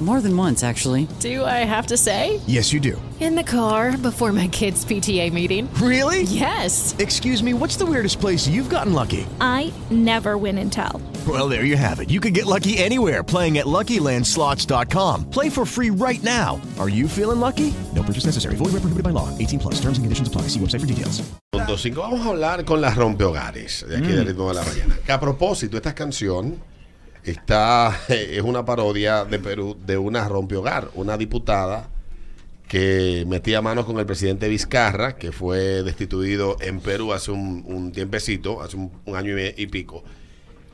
More than once, actually. Do I have to say? Yes, you do. In the car before my kids' PTA meeting. Really? Yes. Excuse me, what's the weirdest place you've gotten lucky? I never win and tell. Well, there you have it. You can get lucky anywhere playing at LuckyLandSlots.com. Play for free right now. Are you feeling lucky? No purchase necessary. Void where prohibited by law. 18 plus. Terms and conditions apply. See website for details. Punto cinco. Vamos a hablar con las rompehogares de aquí Mm. del ritmo de la mañana. Que a propósito, esta canción está es una parodia de Perú de una rompehogar, una diputada que metía manos con el presidente Vizcarra, que fue destituido en Perú hace un, un tiempecito, hace un, un año y, y pico.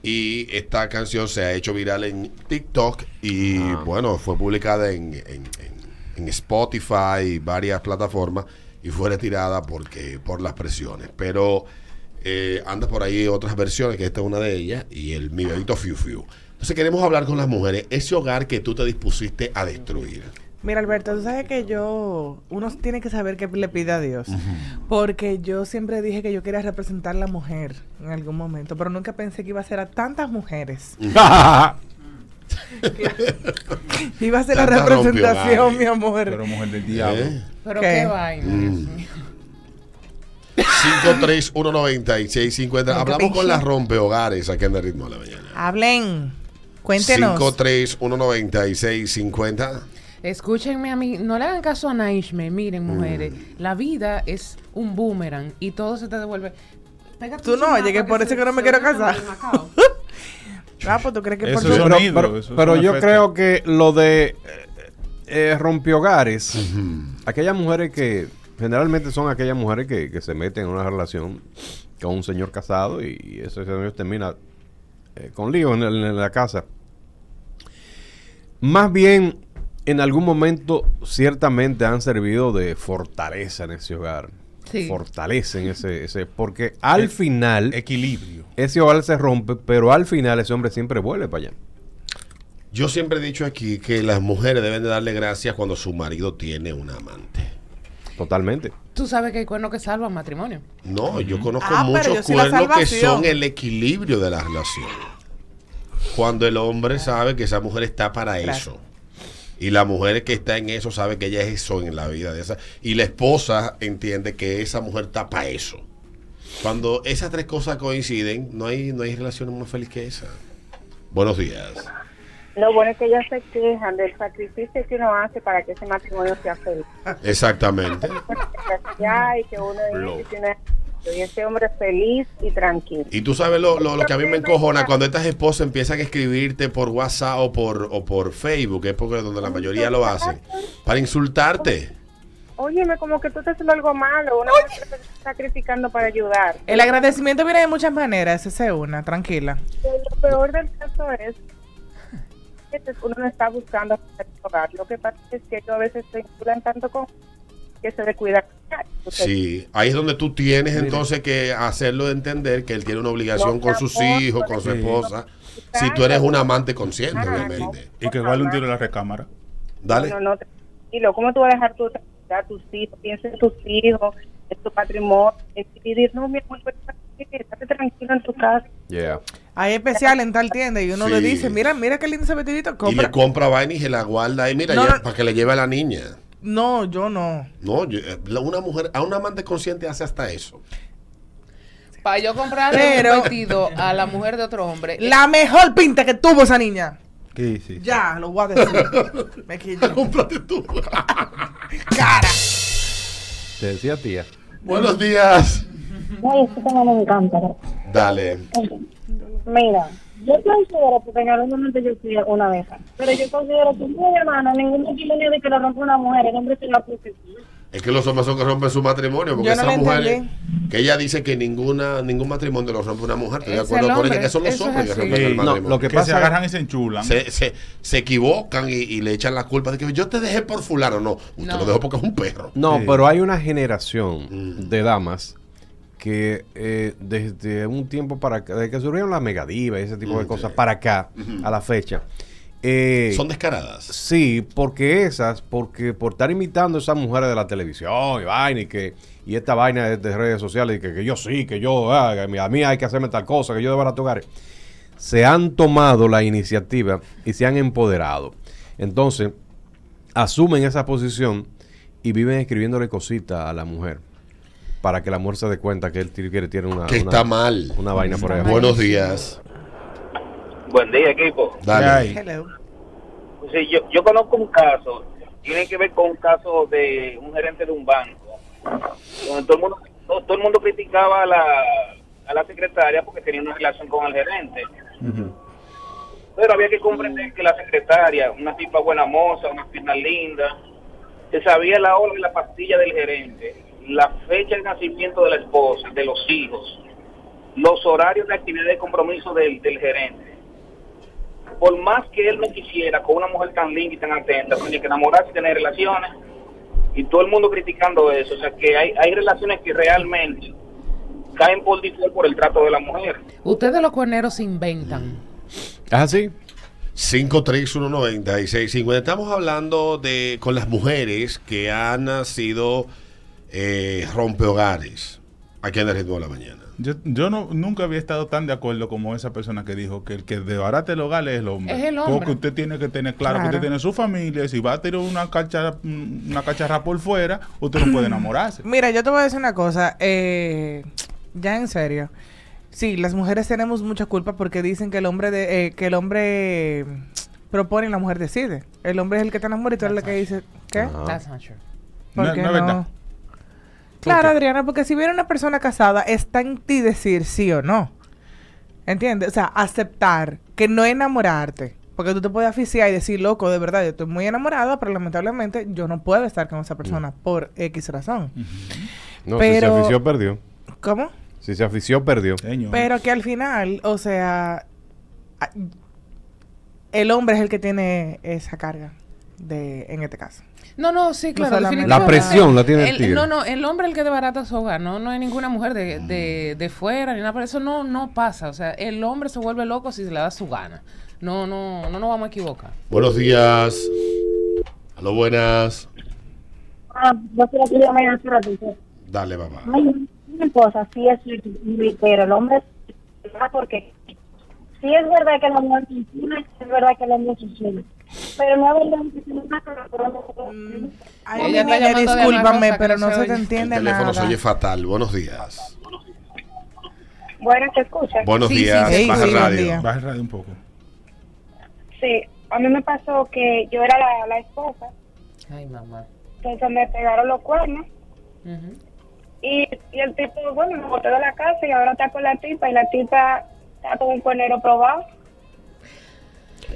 Y esta canción se ha hecho viral en TikTok y bueno, fue publicada en, en- en- en Spotify y varias plataformas y fue retirada porque por las presiones. Pero eh, anda por ahí otras versiones, que esta es una de ellas, y el mi bebito Fiu Fiu. Entonces queremos hablar con las mujeres, ese hogar que tú te dispusiste a destruir. Mira, Alberto, tú sabes que yo, uno tiene que saber qué le pide a Dios. Porque yo siempre dije que yo quería representar la mujer en algún momento, pero nunca pensé que iba a ser a tantas mujeres. iba a ser la representación, mi amor. Pero mujer del diablo. ¿Eh? Pero ¿Qué? qué, vaina. Mm. 5319650. Hablamos con las rompehogares aquí en el ritmo de la mañana. Hablen, cuéntenos. 5319650. Escúchenme a mí, no le hagan caso a Naishme. Miren, Mm. mujeres, la vida es un boomerang y todo se te devuelve. Pégate Tú no, que por eso que no me quiero casar. Ah, pues tú crees que por Eso su- es pero, sonido, pero- eso yo creo que lo de eh, eh, rompehogares, aquellas mujeres que generalmente son aquellas mujeres que, que se meten en una relación con un señor casado y ese señor termina eh, con lío en, el- en la casa. Más bien, en algún momento ciertamente han servido de fortaleza en ese hogar. Sí. Fortalecen ese, ese, porque al El- final Equilibrio. ese hogar se rompe, pero al final ese hombre siempre vuelve para allá. Yo siempre he dicho aquí que las mujeres deben de darle gracias cuando su marido tiene un amante. Totalmente. Tú sabes que hay cuernos que salvan matrimonio. No, yo conozco Ah, muchos sí cuernos que son el equilibrio de la relación. Cuando el hombre sabe que esa mujer está para Gracias. eso. Y la mujer que está en eso sabe que ella es eso en la vida de esa. Y la esposa entiende que esa mujer está para eso. Cuando esas tres cosas coinciden, no hay, no hay relación más feliz que esa. Buenos días. Lo bueno es que ellas se quejan del sacrificio que uno hace para que ese matrimonio sea feliz. Exactamente. Ya, y que uno dice y ese hombre es feliz y tranquilo. Y tú sabes lo, lo- lo que a mí me encojona cuando estas esposas empiezan a escribirte por WhatsApp o por, o por Facebook, es porque donde la mayoría lo hacen, para insultarte. Óyeme, como que tú estás haciendo algo malo, una mujer se está sacrificando para ayudar. El agradecimiento viene de muchas maneras, esa es una, tranquila. Lo peor del caso es que uno no está buscando hacer hogar. Lo que pasa es que ellos a veces se vinculan tanto con que se. Entonces, Sí, ahí es donde tú tienes entonces que hacerlo entender que él tiene una obligación No, con sus amor, hijos, con su Sí. esposa. Si tú eres un amante consciente, Ajá, obviamente. Y que vale un tiro en la recámara. Dale. No, no, tranquilo. ¿Cómo tú vas a dejar tu, a tus hijos? Piensa en tus hijos, en tu patrimonio. Y decir, no, mi amor, estate tranquilo en tu casa. Yeah. Hay especial en tal tienda y uno le dice, mira, mira qué lindo ese vestidito, Y compra. le compra vaina y se la guarda ahí, mira, No, ya, no. para que le lleve a la niña. No, yo no. No, yo- eh, una mujer, a un amante consciente hace hasta eso. Para yo comprarle Pero- un vestido a la mujer de otro hombre. La mejor pinta que tuvo esa niña. Sí, sí. Ya, lo voy a decir. Me quillo. Cómprate tú. Cara. Te decía tía. Buenos días. No, este tema me encanta. Dale. Mira, yo considero, porque en algún momento yo fui una vez, pero yo considero que mi hermano, ningún matrimonio de que lo rompe una mujer, el hombre se la puso. Es que los hombres son que rompen su matrimonio, porque Yo no esa lo mujer entendí. Que ella dice que ninguna ningún matrimonio lo rompe una mujer. Estoy de acuerdo el con ella, que son los eso es hombres que rompen el Sí, no, matrimonio. lo que Que pasa se agarran y se enchulan. se, se, se equivocan y, y le echan la culpa de que yo te dejé por fulano. No, usted No. lo dejó porque es un perro. No, Sí. pero hay una generación de damas que eh, desde un tiempo para acá, desde que surgieron las megadivas y ese tipo de Mm, cosas sí. para acá, a la fecha. eh, Son descaradas. Sí, porque esas, porque por estar imitando a esas mujeres de la televisión y vaina y que y esta vaina de, de redes sociales y que, que yo sí, que yo, ah, que a mí hay que hacerme tal cosa, que yo debo tocar, se han tomado la iniciativa y se han empoderado. Entonces, asumen esa posición y viven escribiéndole cositas a la mujer para que la mujer se dé cuenta que él tiene, tiene una, Que una- está mal. una vaina por ahí. Buenos días. Buen día, equipo. Dale. Hello. Sí, yo, yo conozco un caso, tiene que ver con un caso de un gerente de un banco, donde todo el mundo, todo, todo el mundo criticaba a la, a la secretaria porque tenía una relación con el gerente. Pero había que comprender que la secretaria, una tipa buena moza, una pierna linda, se sabía la hora y la pastilla del gerente, la fecha de nacimiento de la esposa, de los hijos, los horarios de actividad de compromiso del, del gerente. Por más que él no quisiera con una mujer tan linda y tan atenta, tenía que enamorarse y tener relaciones, y todo el mundo criticando eso. O sea, que hay, hay relaciones que realmente caen por default por el trato de la mujer. Ustedes los cuerneros se inventan. ¿Es así? 5319650. Estamos hablando de con las mujeres que han sido eh, rompehogares aquí en el ritmo de la mañana. Yo, yo no, nunca había estado tan de acuerdo como esa persona que dijo que el que desbarate el hogar es el hombre. Es el hombre. Porque usted tiene que tener claro, que usted tiene su familia. y Si va a tirar una cacharra, una cacharra por fuera, usted no puede enamorarse. Mira, yo te voy a decir una cosa. eh, ya en serio. Sí, las mujeres tenemos mucha culpa porque dicen que el hombre de, eh, que el hombre propone y la mujer decide. El hombre es el que te enamora y tú eres el que dice, ¿qué? That's not true. ¿Por No- qué no es verdad. Claro? Adriana, porque si viene una persona casada, está en ti decir sí o no. ¿Entiendes? O sea, aceptar que no enamorarte. Porque tú te puedes aficiar y decir, loco, de verdad, yo estoy muy enamorada, pero lamentablemente yo no puedo estar con esa persona por X razón. No, Pero- si se afició, perdió. ¿Cómo? Si se afició, perdió. Señor. Pero que al final, o sea, el hombre es el que tiene esa carga de, en este caso. No, no, sí, claro. solamente- La definitivamente. presión la tiene el tigre. No, no, el hombre es el que desbarata su hogar, no, no hay ninguna mujer de, de, de fuera ni nada, pero eso no, no pasa. O sea, el hombre se vuelve loco si se le da su gana. No, no, no nos vamos a equivocar. Buenos días. Aló, buenas. Ah, yo quiero que yo me haga. Dale. Ay, Una cosa, sí es pero el hombre, porque sí es verdad que la mujer funciona, es verdad que el hombre funciona, pero no Ella está discúlpame, pero no no se se te oye. El entiende teléfono nada. se oye fatal. Buenos días. Bueno, ¿te escuchas? Buenos Sí, días. sí, Baja sí, el buen radio. día. Baja el radio un poco. Sí, a mí me pasó que yo era la, la esposa, Ay, mamá. entonces me pegaron los cuernos y, y el tipo, bueno, me botó de la casa y ahora está con la tipa y la tipa está con un cuernero probado.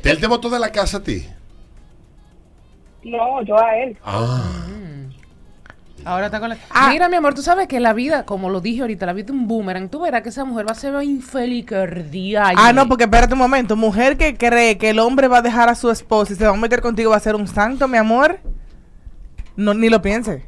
¿Él te botó de la casa a ti? No, yo a él. Ah. Ahora está con la... Ah. Mira, mi amor, tú sabes que la vida, como lo dije ahorita, la vida es un boomerang. Tú verás que esa mujer va a ser infeliz que. Ah, no, porque espérate un momento. Mujer que cree que el hombre va a dejar a su esposa y se va a meter contigo va a ser un santo, mi amor. No, ni lo piense.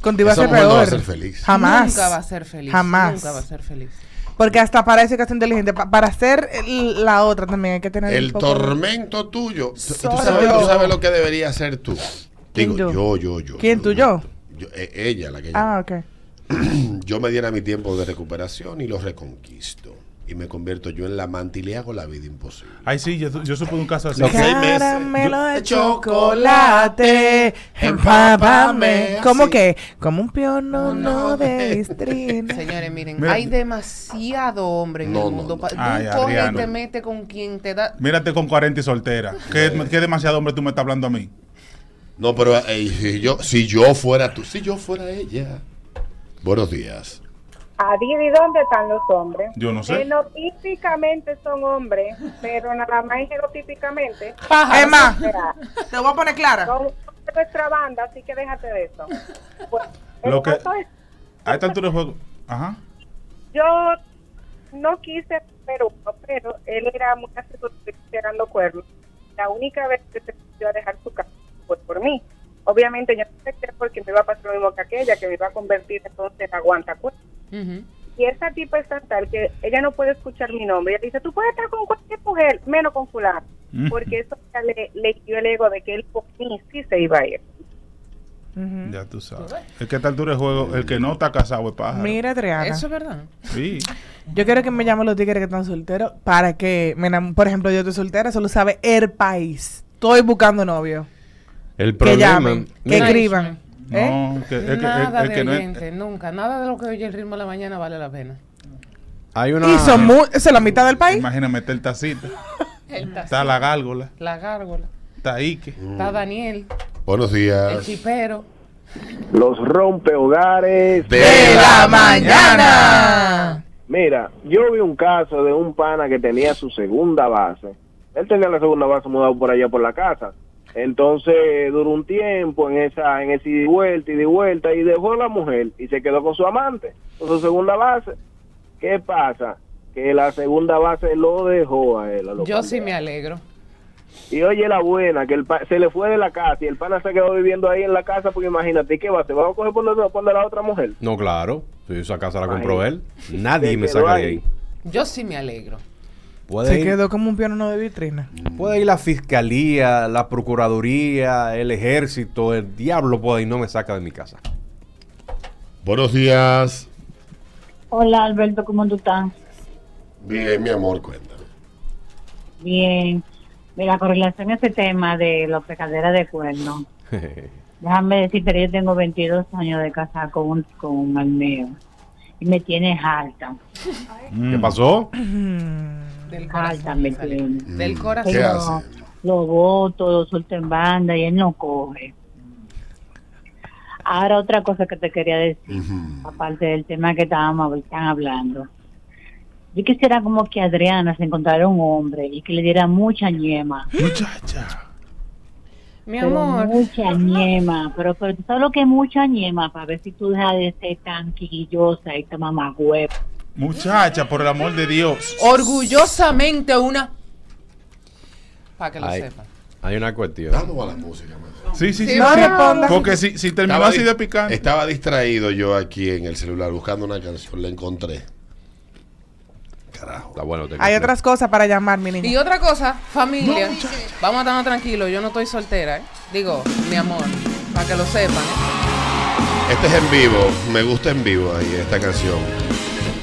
Contigo va a ser mujer no peor. va a ser feliz. Jamás. Nunca va a ser feliz. Jamás. Nunca va a ser feliz. Porque hasta parece que es inteligente. Pa- para ser el- la otra también hay que tener El un poco de- tormento tuyo. Tú, sabes, tú sabes lo que debería hacer tú. ¿Quién Digo, yo, yo, yo. ¿Quién tú, yo? yo- eh, ella, la que yo. Ah, ok. yo me diera mi tiempo de recuperación y lo reconquisto. Y me convierto yo en la amante y le hago la vida imposible. Ay, sí, yo, yo supe de un caso así. Lo que- seis meses. Caramelo de chocolate, empápame. ¿Cómo que? Como un pionono no de listrina. Señores, miren, Mira- hay demasiado hombre en No, el no, mundo. no. Pa- Tú Ay, coges y te metes con quien te da... Mírate con 40 y soltera. ¿Qué, qué demasiado hombre tú me estás hablando a mí? No, pero eh, si, yo, si yo fuera tú, si yo fuera ella. Buenos días. ¿Y dónde están los hombres? Yo no sé. Genotípicamente son hombres, pero nada más genotípicamente. Emma, Mira, te voy a poner clara. son nuestra banda, así que déjate de eso. Pues, Lo que- es- A esta altura juego, Ajá. Yo no quise, pero, pero él era muy asesor tirando cuernos. La única vez que se dio a dejar su casa fue por mí. Obviamente yo no acepté porque me iba a pasar lo mismo que aquella, que me iba a convertir entonces en aguanta cuernos. Y esa tipa es tan tal que ella no puede escuchar mi nombre. Ella dice, tú puedes estar con cualquier mujer, menos con fulano. Porque eso ya le, le dio el ego de que él por mí sí se iba a ir. Ya tú sabes. Es que a esta altura de juego, el que no está casado es pájaro. Mira, Triana. Eso es verdad. Sí. Yo quiero que me llamen los tigres que están solteros para que, me por ejemplo, yo estoy soltera, solo sabe el país. Estoy buscando novio. El Que problema. llamen, que escriban. ¿Eh? No, que, es que, Nada es, es de que no nunca. Nada de lo que oye el ritmo de la mañana vale la pena. Hay una. Y son mu- esa es la mitad del país. Imagina meter tacita. El Está tacito, la gárgola. la gárgola. Está Ike. Está Daniel, Buenos el días. chipero. Los rompehogares De la mañana. Mira, yo vi un caso de un pana que tenía su segunda base. Él tenía la segunda base mudado por allá por la casa. Entonces duró un tiempo en esa, en ese y vuelta, y vuelta, y dejó a la mujer y se quedó con su amante, con su segunda base. ¿Qué pasa? Que la segunda base lo dejó a él. a Yo sí me alegro. Y oye la buena, que el pa- se le fue de la casa y el pana se quedó viviendo ahí en la casa porque imagínate, ¿qué va? ¿Se va a coger por donde, por donde la otra mujer? No, claro. Si esa casa la Ay. compró él. Nadie me saca de ahí. ahí. Yo sí me alegro. Puede Se ir, quedó como un piano de vitrina. puede ir la fiscalía, la procuraduría, el ejército, el diablo puede ir, no me saca de mi casa. Buenos días. Hola Alberto, ¿cómo tú estás? Bien, mi amor, cuéntame. Bien. Mira, con relación a ese tema de los pecaderas de cuernos, déjame decirte que yo tengo 22 años de casar con un, con un almeo y me tienes alta. ¿Qué pasó? Del Alta me tiene. Del corazón. ¿Qué Pero hace? Lo voto, lo suelto en banda y él no coge. Ahora otra cosa que te quería decir, aparte del tema que estábamos están hablando. Yo quisiera como que Adriana se encontrara un hombre y que le diera mucha ñema. Muchacha. Mi Pero amor. Mucha ñema. Pero, pero tú sabes lo que es mucha ñema para ver si tú dejas de ser tan quillosa y tan mamagüey. Muchacha, por el amor de Dios. Orgullosamente una. Para que lo Ay. sepan. Hay una cuestión. Vamos a la música, man. Sí, sí, sí. No sí. responda. Porque si, si terminó Estaba así de picante. Estaba distraído yo aquí en el celular buscando una canción. La encontré. Carajo. Está bueno. te Hay otras cosas para llamar, mi niña. Y otra cosa, familia. Vamos a estarnos tranquilos. Yo no estoy soltera, ¿eh? Digo, mi amor. Para que lo sepan, ¿eh? Este es en vivo. Me gusta en vivo ahí esta canción.